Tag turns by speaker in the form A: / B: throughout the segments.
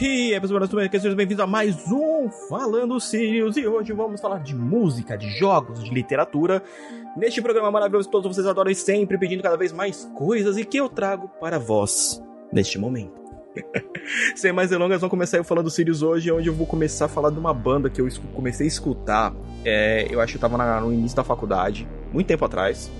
A: E aí, pessoal, sejam bem-vindos a mais um Falando Sirius. E hoje vamos falar de música, de jogos, de literatura. Neste programa maravilhoso que todos vocês adoram e sempre pedindo cada vez mais coisas e que eu trago para vós neste momento. Sem mais delongas, vamos começar eu falando Sirius hoje, onde eu vou começar a falar de uma banda que eu comecei a escutar. É, eu acho que eu tava no início da faculdade, muito tempo atrás,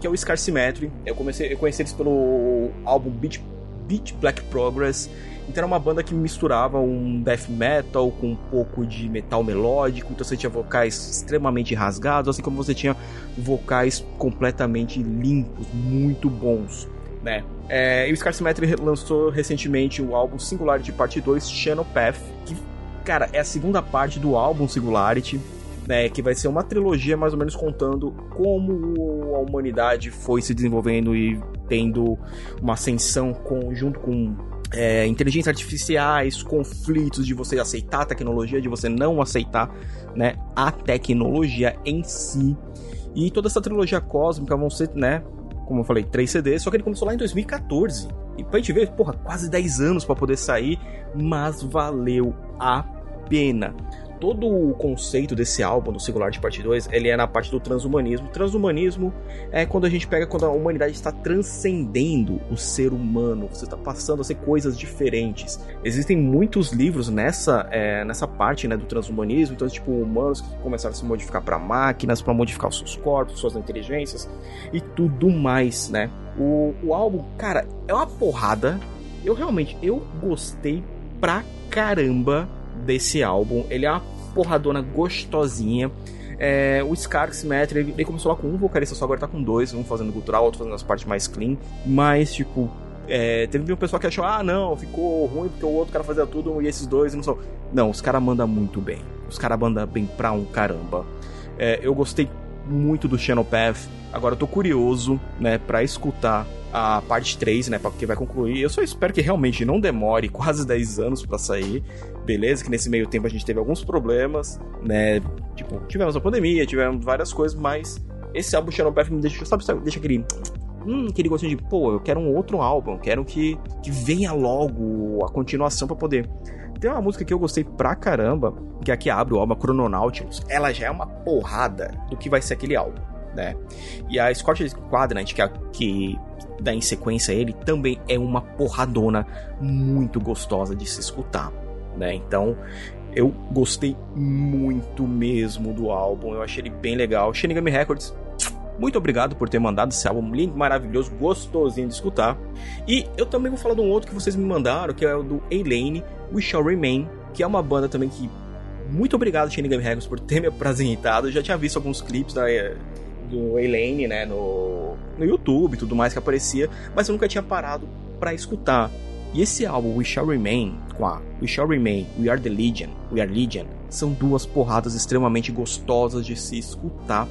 A: que é o Scar Symmetry. Eu comecei, eu conheci eles pelo álbum Beat, Beat Black Progress então era uma banda que misturava um death metal com um pouco de metal melódico, então você tinha vocais extremamente rasgados, assim como você tinha vocais completamente limpos, muito bons, né? É, e o Scar Symmetry lançou recentemente o álbum Singularity Parte 2, Channel Path, que, cara, é a segunda parte do álbum Singularity, né, que vai ser uma trilogia mais ou menos contando como a humanidade foi se desenvolvendo e tendo uma ascensão com, junto com é, inteligências artificiais, conflitos de você aceitar a tecnologia, de você não aceitar né, a tecnologia em si. E toda essa trilogia cósmica vão ser, né, como eu falei, três CDs, só que ele começou lá em 2014. E pra gente ver, porra, quase 10 anos para poder sair, mas valeu a pena todo o conceito desse álbum, do Singular de Parte 2, ele é na parte do transhumanismo. Transhumanismo é quando a gente pega quando a humanidade está transcendendo o ser humano, você está passando a ser coisas diferentes. Existem muitos livros nessa, é, nessa parte né, do transhumanismo, então, tipo, humanos que começaram a se modificar para máquinas, para modificar os seus corpos, suas inteligências e tudo mais, né? O, o álbum, cara, é uma porrada. Eu realmente, eu gostei pra caramba desse álbum. Ele é uma porradona gostosinha. É, o Scar Symmetry, ele, ele, começou lá com um vocalista só, agora tá com dois, um fazendo cultural, outro fazendo as partes mais clean. Mas, tipo, é, teve um pessoal que achou, ah, não, ficou ruim porque o outro cara fazia tudo e esses dois não são. Não, os caras mandam muito bem. Os caras mandam bem pra um caramba. É, eu gostei muito do Channel Path. Agora eu tô curioso, né, pra escutar a parte 3, né, porque vai concluir. Eu só espero que realmente não demore quase 10 anos para sair. Beleza, que nesse meio tempo a gente teve alguns problemas, né? Tipo, tivemos a pandemia, tivemos várias coisas, mas esse álbum Xenopath me deixa, sabe, sabe, deixa aquele hum, aquele gostinho de, pô, eu quero um outro álbum, eu quero que, que venha logo a continuação para poder. Tem uma música que eu gostei pra caramba, que é aqui abre o álbum Chrononautilus. Ela já é uma porrada do que vai ser aquele álbum, né? E a Scott Quadrant, que, é, que dá em sequência ele, também é uma porradona muito gostosa de se escutar, né? Então, eu gostei muito mesmo do álbum, eu achei ele bem legal. Shinigami Records, muito obrigado por ter mandado esse álbum lindo, maravilhoso, gostosinho de escutar. E eu também vou falar de um outro que vocês me mandaram, que é o do A-Lane, We Shall Remain, que é uma banda também que muito obrigado, Shinigami Records, por ter me apresentado. Eu já tinha visto alguns clipes da, do Elaine, né, no, no YouTube e tudo mais que aparecia, mas eu nunca tinha parado para escutar. E esse álbum, We Shall Remain, com a We Shall Remain, We Are the Legion, We Are Legion, são duas porradas extremamente gostosas de se escutar,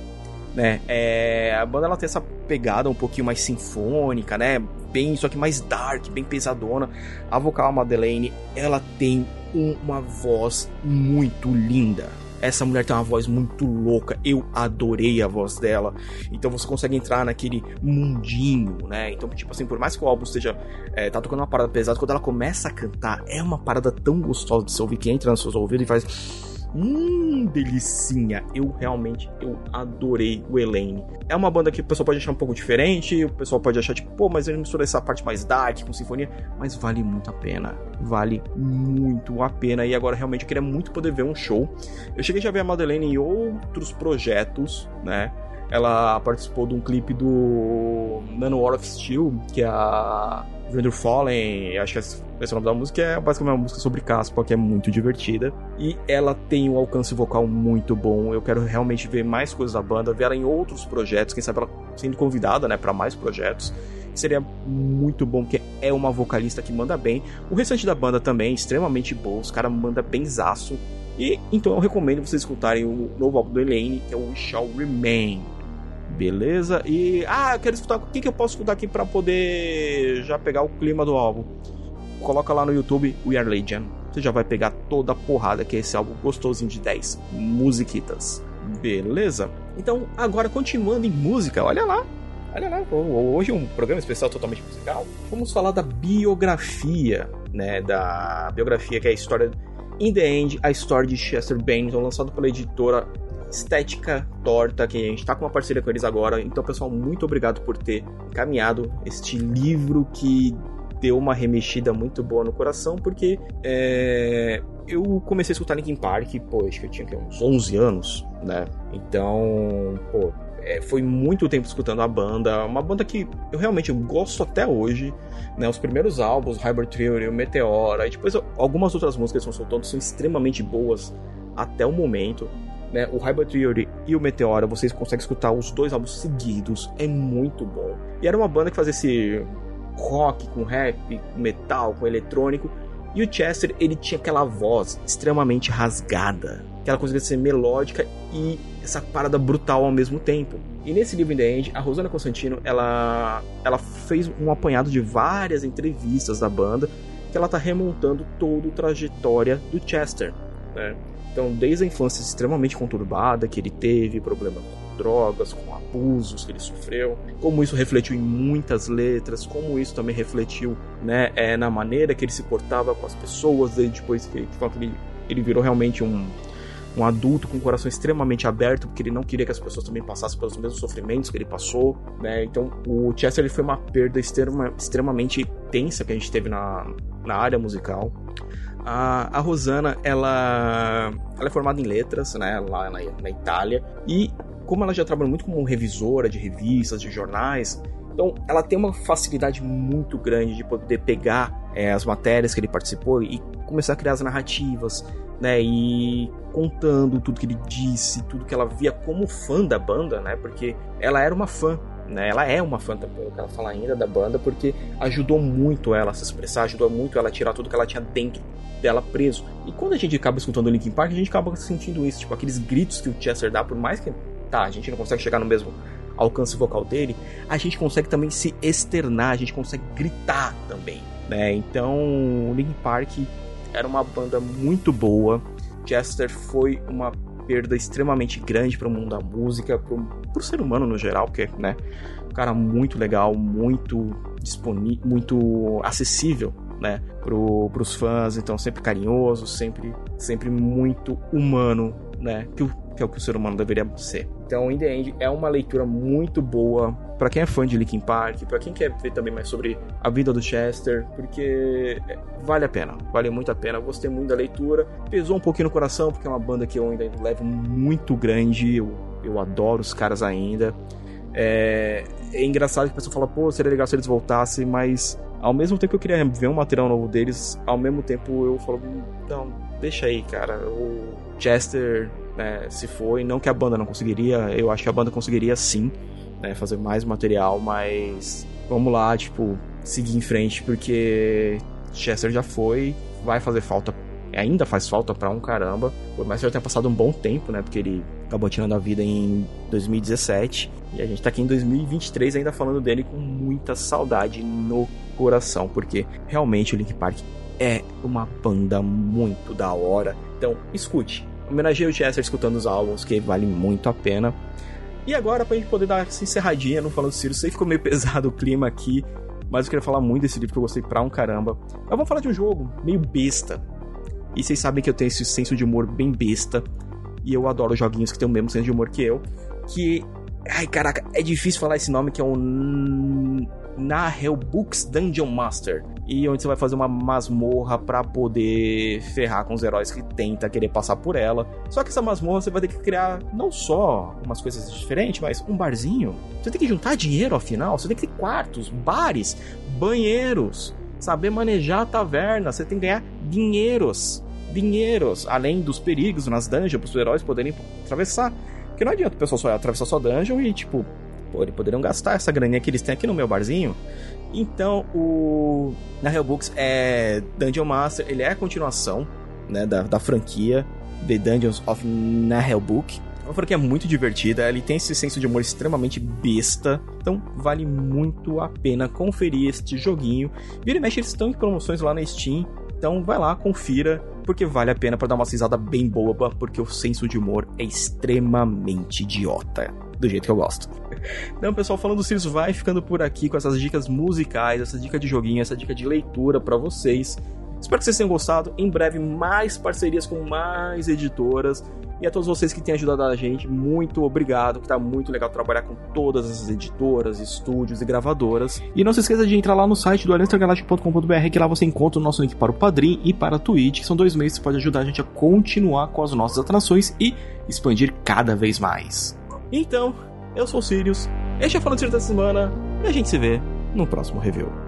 A: né? É, a banda ela tem essa pegada um pouquinho mais sinfônica, né? Bem, só que mais dark, bem pesadona. A vocal Madeleine, ela tem uma voz muito linda essa mulher tem uma voz muito louca, eu adorei a voz dela. Então você consegue entrar naquele mundinho, né? Então, tipo assim, por mais que o álbum esteja. É, tá tocando uma parada pesada, quando ela começa a cantar, é uma parada tão gostosa de se ouvir que entra nos seus ouvidos e faz Hum, delicinha. Eu realmente eu adorei o Elaine. É uma banda que o pessoal pode achar um pouco diferente, o pessoal pode achar tipo, pô, mas ele mistura essa parte mais dark com sinfonia, mas vale muito a pena. Vale muito a pena e agora realmente eu queria muito poder ver um show. Eu cheguei já a ver a Madeleine em outros projetos, né? Ela participou de um clipe do Nano War of Steel, que é a Vendor Fallen, acho que esse é o nome da música, é basicamente uma música sobre Caspa, que é muito divertida. E ela tem um alcance vocal muito bom. Eu quero realmente ver mais coisas da banda, ver ela em outros projetos, quem sabe ela sendo convidada, né, para mais projetos. Seria muito bom, porque é uma vocalista que manda bem. O restante da banda também, extremamente bom, os caras mandam benzaço. E então eu recomendo vocês escutarem o novo álbum do Elaine, que é o We Shall Remain. Beleza? E. Ah, eu quero escutar. O que, que eu posso escutar aqui para poder já pegar o clima do álbum? Coloca lá no YouTube We Are Legion. Você já vai pegar toda a porrada que é esse álbum gostosinho de 10 musiquitas. Beleza? Então, agora continuando em música, olha lá. Olha lá, hoje um programa especial totalmente musical. Vamos falar da biografia, né? Da biografia que é a história In the End, a história de Chester Bennington, lançado pela editora Estética Torta, que a gente tá com uma parceria com eles agora. Então, pessoal, muito obrigado por ter encaminhado este livro que deu uma remexida muito boa no coração, porque é, eu comecei a escutar Linkin Park, pô, acho que eu tinha uns 11 anos, né? Então, pô, é, foi muito tempo escutando a banda, uma banda que eu realmente gosto até hoje, né? Os primeiros álbuns, Hybrid Theory, Meteora, e depois algumas outras músicas que estão soltando são extremamente boas até o momento. Né, o Hybrid Theory e o Meteora, vocês conseguem escutar os dois álbuns seguidos, é muito bom. E era uma banda que fazia esse rock com rap, com metal, com eletrônico, e o Chester, ele tinha aquela voz extremamente rasgada, que ela conseguia ser melódica e essa parada brutal ao mesmo tempo. E nesse livro In The End, a Rosana Constantino, ela, ela fez um apanhado de várias entrevistas da banda, que ela tá remontando toda a trajetória do Chester, né? Então, desde a infância extremamente conturbada que ele teve, problemas com drogas, com abusos que ele sofreu, como isso refletiu em muitas letras, como isso também refletiu né, é, na maneira que ele se portava com as pessoas, depois que, que ele, ele virou realmente um, um adulto com o coração extremamente aberto, porque ele não queria que as pessoas também passassem pelos mesmos sofrimentos que ele passou, né? Então, o Chester ele foi uma perda extrema, extremamente tensa que a gente teve na, na área musical. A, a Rosana, ela, ela é formada em letras, né, lá na, na Itália, e como ela já trabalhou muito como revisora de revistas, de jornais, então, ela tem uma facilidade muito grande de poder pegar é, as matérias que ele participou e começar a criar as narrativas, né? E contando tudo que ele disse, tudo que ela via como fã da banda, né? Porque ela era uma fã, né? Ela é uma fã, pelo que ela fala ainda, da banda, porque ajudou muito ela a se expressar, ajudou muito ela a tirar tudo que ela tinha dentro dela preso. E quando a gente acaba escutando o Linkin Park, a gente acaba sentindo isso, tipo, aqueles gritos que o Chester dá, por mais que, tá, a gente não consegue chegar no mesmo alcance vocal dele, a gente consegue também se externar, a gente consegue gritar também, né? Então, o Linkin Park era uma banda muito boa. Chester foi uma perda extremamente grande para o mundo da música, para o ser humano no geral, porque, né, um cara muito legal, muito disponível, muito acessível, né, pro, pros fãs, então sempre carinhoso, sempre, sempre muito humano, né, que que é o que o ser humano deveria ser. Então, In The End é uma leitura muito boa para quem é fã de Linkin Park, para quem quer ver também mais sobre a vida do Chester, porque vale a pena, vale muito a pena. Eu gostei muito da leitura, pesou um pouquinho no coração, porque é uma banda que eu ainda levo muito grande, eu, eu adoro os caras ainda. É, é engraçado que a pessoa fala, pô, seria legal se eles voltassem, mas ao mesmo tempo que eu queria ver um material novo deles, ao mesmo tempo eu falo, não, deixa aí, cara. O Chester né, se foi. Não que a banda não conseguiria, eu acho que a banda conseguiria sim né, fazer mais material, mas vamos lá, tipo, seguir em frente, porque Chester já foi, vai fazer falta, ainda faz falta pra um caramba, que já tenha passado um bom tempo, né, porque ele acabou tirando a vida em 2017, e a gente tá aqui em 2023 ainda falando dele com muita saudade no coração, porque realmente o Link Park é uma banda muito da hora. Então, escute, homenageei o Chester escutando os álbuns, que vale muito a pena. E agora, pra gente poder dar essa encerradinha no Falando Ciro, sei que ficou meio pesado o clima aqui, mas eu queria falar muito desse livro que eu gostei pra um caramba. Mas vamos falar de um jogo meio besta. E vocês sabem que eu tenho esse senso de humor bem besta. E eu adoro joguinhos que têm o mesmo senso de humor que eu. Que. Ai, caraca, é difícil falar esse nome que é um na Hellbooks Dungeon Master. E onde você vai fazer uma masmorra para poder ferrar com os heróis que tenta querer passar por ela. Só que essa masmorra você vai ter que criar não só umas coisas diferentes, mas um barzinho. Você tem que juntar dinheiro afinal, você tem que ter quartos, bares, banheiros, saber manejar a taverna, você tem que ganhar dinheiros. Dinheiros, além dos perigos nas dungeons para os heróis poderem atravessar. Porque não adianta o pessoal só atravessar sua dungeon e, tipo, Pô, eles poderiam gastar essa graninha que eles têm aqui no meu barzinho. Então, o na Hellbooks é Dungeon Master, ele é a continuação né, da, da franquia The Dungeons of Nahelbook. É uma franquia muito divertida, ele tem esse senso de humor extremamente besta, então vale muito a pena conferir este joguinho. Vira e mexe, eles estão em promoções lá na Steam, então vai lá, confira, porque vale a pena para dar uma risada bem boba, porque o senso de humor é extremamente idiota. Do jeito que eu gosto. Então, pessoal, falando do Sirius vai ficando por aqui com essas dicas musicais, essa dica de joguinho, essa dica de leitura para vocês. Espero que vocês tenham gostado. Em breve, mais parcerias com mais editoras. E a todos vocês que têm ajudado a gente, muito obrigado, que tá muito legal trabalhar com todas essas editoras, estúdios e gravadoras. E não se esqueça de entrar lá no site do aliançagaláctico.com.br, que lá você encontra o nosso link para o Padrim e para a Twitch, que são dois meios que pode ajudar a gente a continuar com as nossas atrações e expandir cada vez mais. Então, eu sou o Sirius, este é o Falando de Semana, e a gente se vê no próximo review.